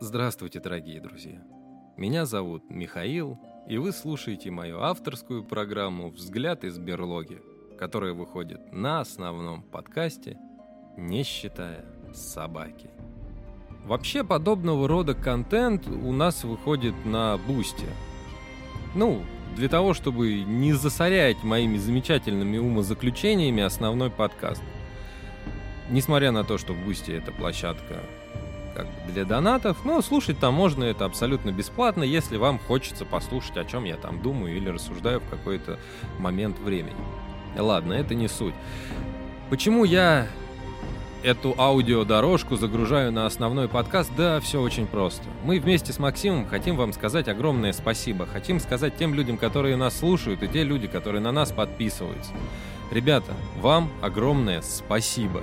Здравствуйте, дорогие друзья. Меня зовут Михаил, и вы слушаете мою авторскую программу «Взгляд из берлоги», которая выходит на основном подкасте «Не считая собаки». Вообще, подобного рода контент у нас выходит на Бусте. Ну, для того, чтобы не засорять моими замечательными умозаключениями основной подкаст. Несмотря на то, что Boosty это площадка как бы для донатов, но слушать там можно это абсолютно бесплатно, если вам хочется послушать, о чем я там думаю или рассуждаю в какой-то момент времени. Ладно, это не суть. Почему я эту аудиодорожку загружаю на основной подкаст? Да, все очень просто. Мы вместе с Максимом хотим вам сказать огромное спасибо. Хотим сказать тем людям, которые нас слушают, и те люди, которые на нас подписываются. Ребята, вам огромное спасибо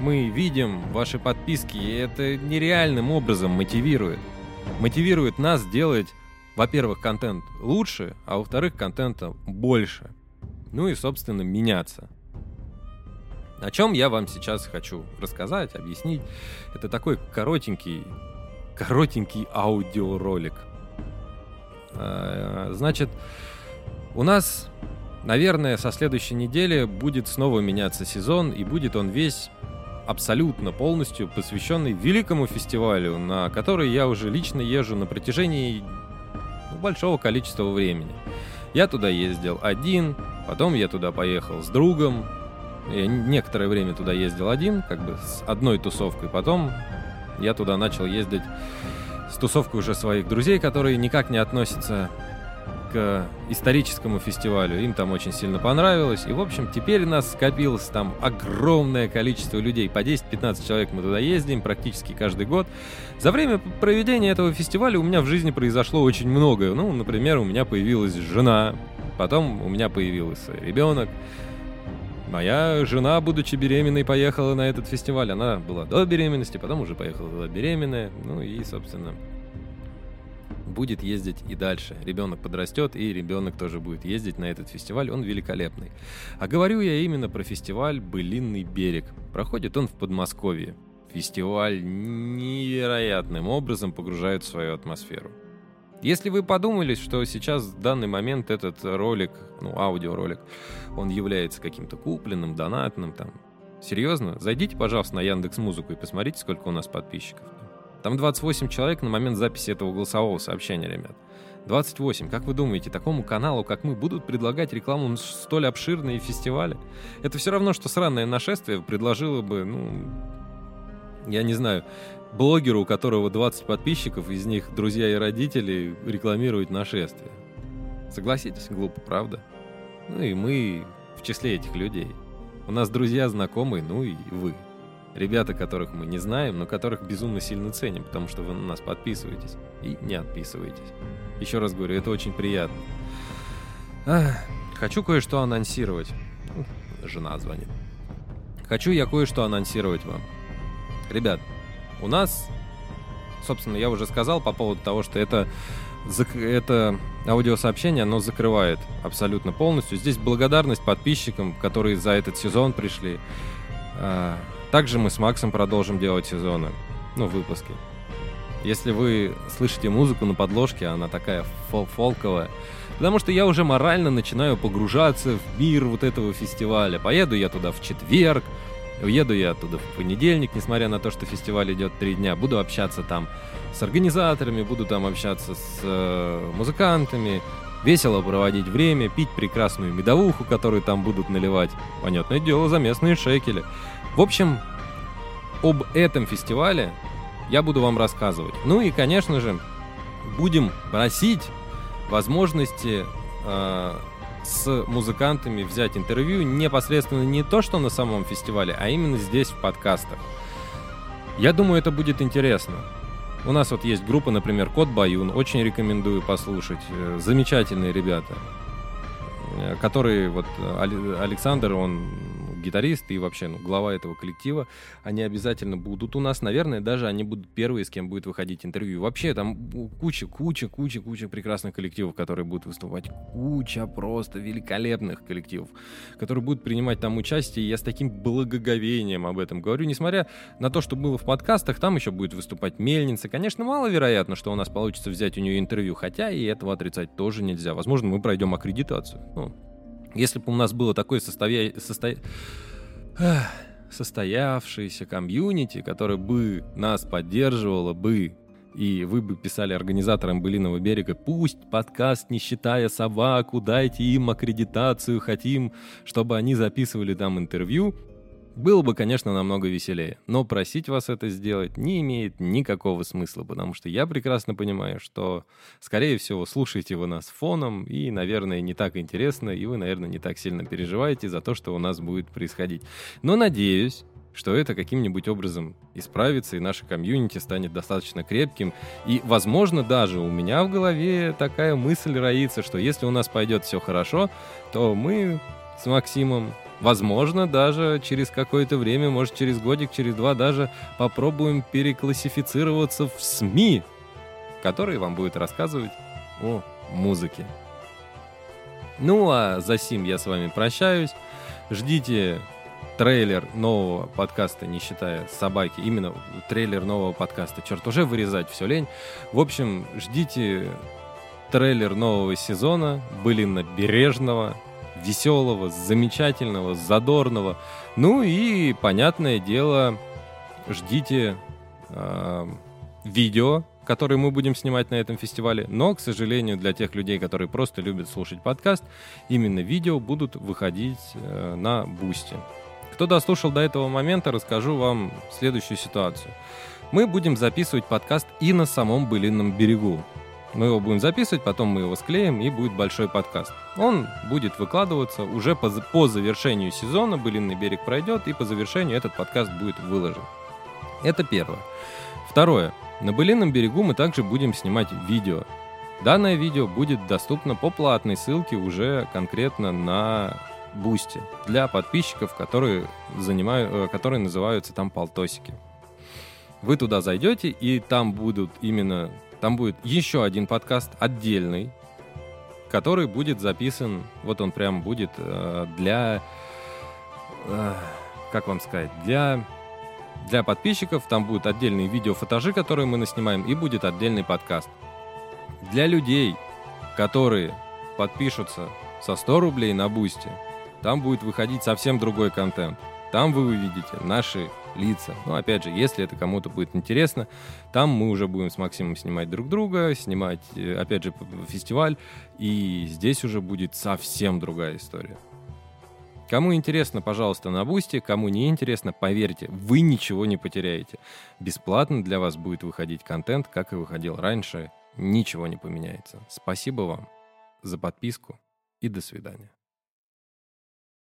мы видим ваши подписки, и это нереальным образом мотивирует. Мотивирует нас делать, во-первых, контент лучше, а во-вторых, контента больше. Ну и, собственно, меняться. О чем я вам сейчас хочу рассказать, объяснить. Это такой коротенький, коротенький аудиоролик. А, значит, у нас, наверное, со следующей недели будет снова меняться сезон, и будет он весь абсолютно полностью посвященный великому фестивалю, на который я уже лично езжу на протяжении ну, большого количества времени. Я туда ездил один, потом я туда поехал с другом. Я некоторое время туда ездил один, как бы с одной тусовкой. Потом я туда начал ездить с тусовкой уже своих друзей, которые никак не относятся к историческому фестивалю. Им там очень сильно понравилось. И, в общем, теперь у нас скопилось там огромное количество людей. По 10-15 человек мы туда ездим практически каждый год. За время проведения этого фестиваля у меня в жизни произошло очень многое. Ну, например, у меня появилась жена, потом у меня появился ребенок. Моя жена, будучи беременной, поехала на этот фестиваль. Она была до беременности, потом уже поехала была беременная. Ну и, собственно, будет ездить и дальше. Ребенок подрастет, и ребенок тоже будет ездить на этот фестиваль. Он великолепный. А говорю я именно про фестиваль «Былинный берег». Проходит он в Подмосковье. Фестиваль невероятным образом погружает в свою атмосферу. Если вы подумали, что сейчас в данный момент этот ролик, ну, аудиоролик, он является каким-то купленным, донатным, там, серьезно, зайдите, пожалуйста, на Яндекс Музыку и посмотрите, сколько у нас подписчиков. Там 28 человек на момент записи этого голосового сообщения, ребят. 28. Как вы думаете, такому каналу, как мы, будут предлагать рекламу столь обширные фестивали? Это все равно, что сраное нашествие предложило бы, ну, я не знаю, блогеру, у которого 20 подписчиков, из них друзья и родители, рекламируют нашествие. Согласитесь, глупо, правда? Ну и мы в числе этих людей. У нас друзья, знакомые, ну и вы ребята, которых мы не знаем, но которых безумно сильно ценим, потому что вы на нас подписываетесь и не отписываетесь. Еще раз говорю, это очень приятно. Ах, хочу кое-что анонсировать. Жена звонит. Хочу я кое-что анонсировать вам. Ребят, у нас, собственно, я уже сказал по поводу того, что это это аудиосообщение, оно закрывает абсолютно полностью. Здесь благодарность подписчикам, которые за этот сезон пришли. Также мы с Максом продолжим делать сезоны, ну, выпуски. Если вы слышите музыку на подложке, она такая фол фолковая, потому что я уже морально начинаю погружаться в мир вот этого фестиваля. Поеду я туда в четверг, уеду я оттуда в понедельник, несмотря на то, что фестиваль идет три дня. Буду общаться там с организаторами, буду там общаться с э, музыкантами, весело проводить время, пить прекрасную медовуху, которую там будут наливать. Понятное дело, за местные шекели. В общем, об этом фестивале я буду вам рассказывать. Ну и, конечно же, будем просить возможности э, с музыкантами взять интервью непосредственно не то, что на самом фестивале, а именно здесь в подкастах. Я думаю, это будет интересно. У нас вот есть группа, например, Кот Баюн, очень рекомендую послушать. Э, замечательные ребята, э, которые вот Александр, он гитарист и вообще ну, глава этого коллектива, они обязательно будут у нас. Наверное, даже они будут первые, с кем будет выходить интервью. Вообще там куча, куча, куча, куча прекрасных коллективов, которые будут выступать. Куча просто великолепных коллективов, которые будут принимать там участие. И я с таким благоговением об этом говорю. Несмотря на то, что было в подкастах, там еще будет выступать Мельница. Конечно, маловероятно, что у нас получится взять у нее интервью, хотя и этого отрицать тоже нельзя. Возможно, мы пройдем аккредитацию. Ну, если бы у нас было такое состоя... Состо... состоявшееся комьюнити, которое бы нас поддерживало бы, и вы бы писали организаторам Былиного берега, пусть подкаст, не считая собаку, дайте им аккредитацию, хотим, чтобы они записывали там интервью, было бы, конечно, намного веселее, но просить вас это сделать не имеет никакого смысла, потому что я прекрасно понимаю, что, скорее всего, слушаете вы нас фоном, и, наверное, не так интересно, и вы, наверное, не так сильно переживаете за то, что у нас будет происходить. Но надеюсь, что это каким-нибудь образом исправится, и наше комьюнити станет достаточно крепким. И, возможно, даже у меня в голове такая мысль роится, что если у нас пойдет все хорошо, то мы с Максимом Возможно, даже через какое-то время, может, через годик, через два, даже попробуем переклассифицироваться в СМИ, которые вам будут рассказывать о музыке. Ну, а за сим я с вами прощаюсь. Ждите трейлер нового подкаста, не считая собаки. Именно трейлер нового подкаста. Черт, уже вырезать все лень. В общем, ждите трейлер нового сезона Былина Бережного веселого, замечательного, задорного. Ну и, понятное дело, ждите э, видео, которые мы будем снимать на этом фестивале. Но, к сожалению, для тех людей, которые просто любят слушать подкаст, именно видео будут выходить э, на Бусти. Кто дослушал до этого момента, расскажу вам следующую ситуацию. Мы будем записывать подкаст и на самом Былинном берегу. Мы его будем записывать, потом мы его склеим, и будет большой подкаст. Он будет выкладываться уже по, по завершению сезона, «Былинный берег» пройдет, и по завершению этот подкаст будет выложен. Это первое. Второе. На «Былинном берегу» мы также будем снимать видео. Данное видео будет доступно по платной ссылке уже конкретно на Бусти для подписчиков, которые, занимают, э, которые называются там полтосики. Вы туда зайдете, и там будут именно там будет еще один подкаст отдельный, который будет записан, вот он прям будет э, для, э, как вам сказать, для, для подписчиков. Там будут отдельные видео-фотажи, которые мы наснимаем, и будет отдельный подкаст. Для людей, которые подпишутся со 100 рублей на Бусти, там будет выходить совсем другой контент. Там вы увидите наши лица. Но ну, опять же, если это кому-то будет интересно, там мы уже будем с Максимом снимать друг друга, снимать, э, опять же, фестиваль, и здесь уже будет совсем другая история. Кому интересно, пожалуйста, на Бусти, кому не интересно, поверьте, вы ничего не потеряете. Бесплатно для вас будет выходить контент, как и выходил раньше, ничего не поменяется. Спасибо вам за подписку и до свидания.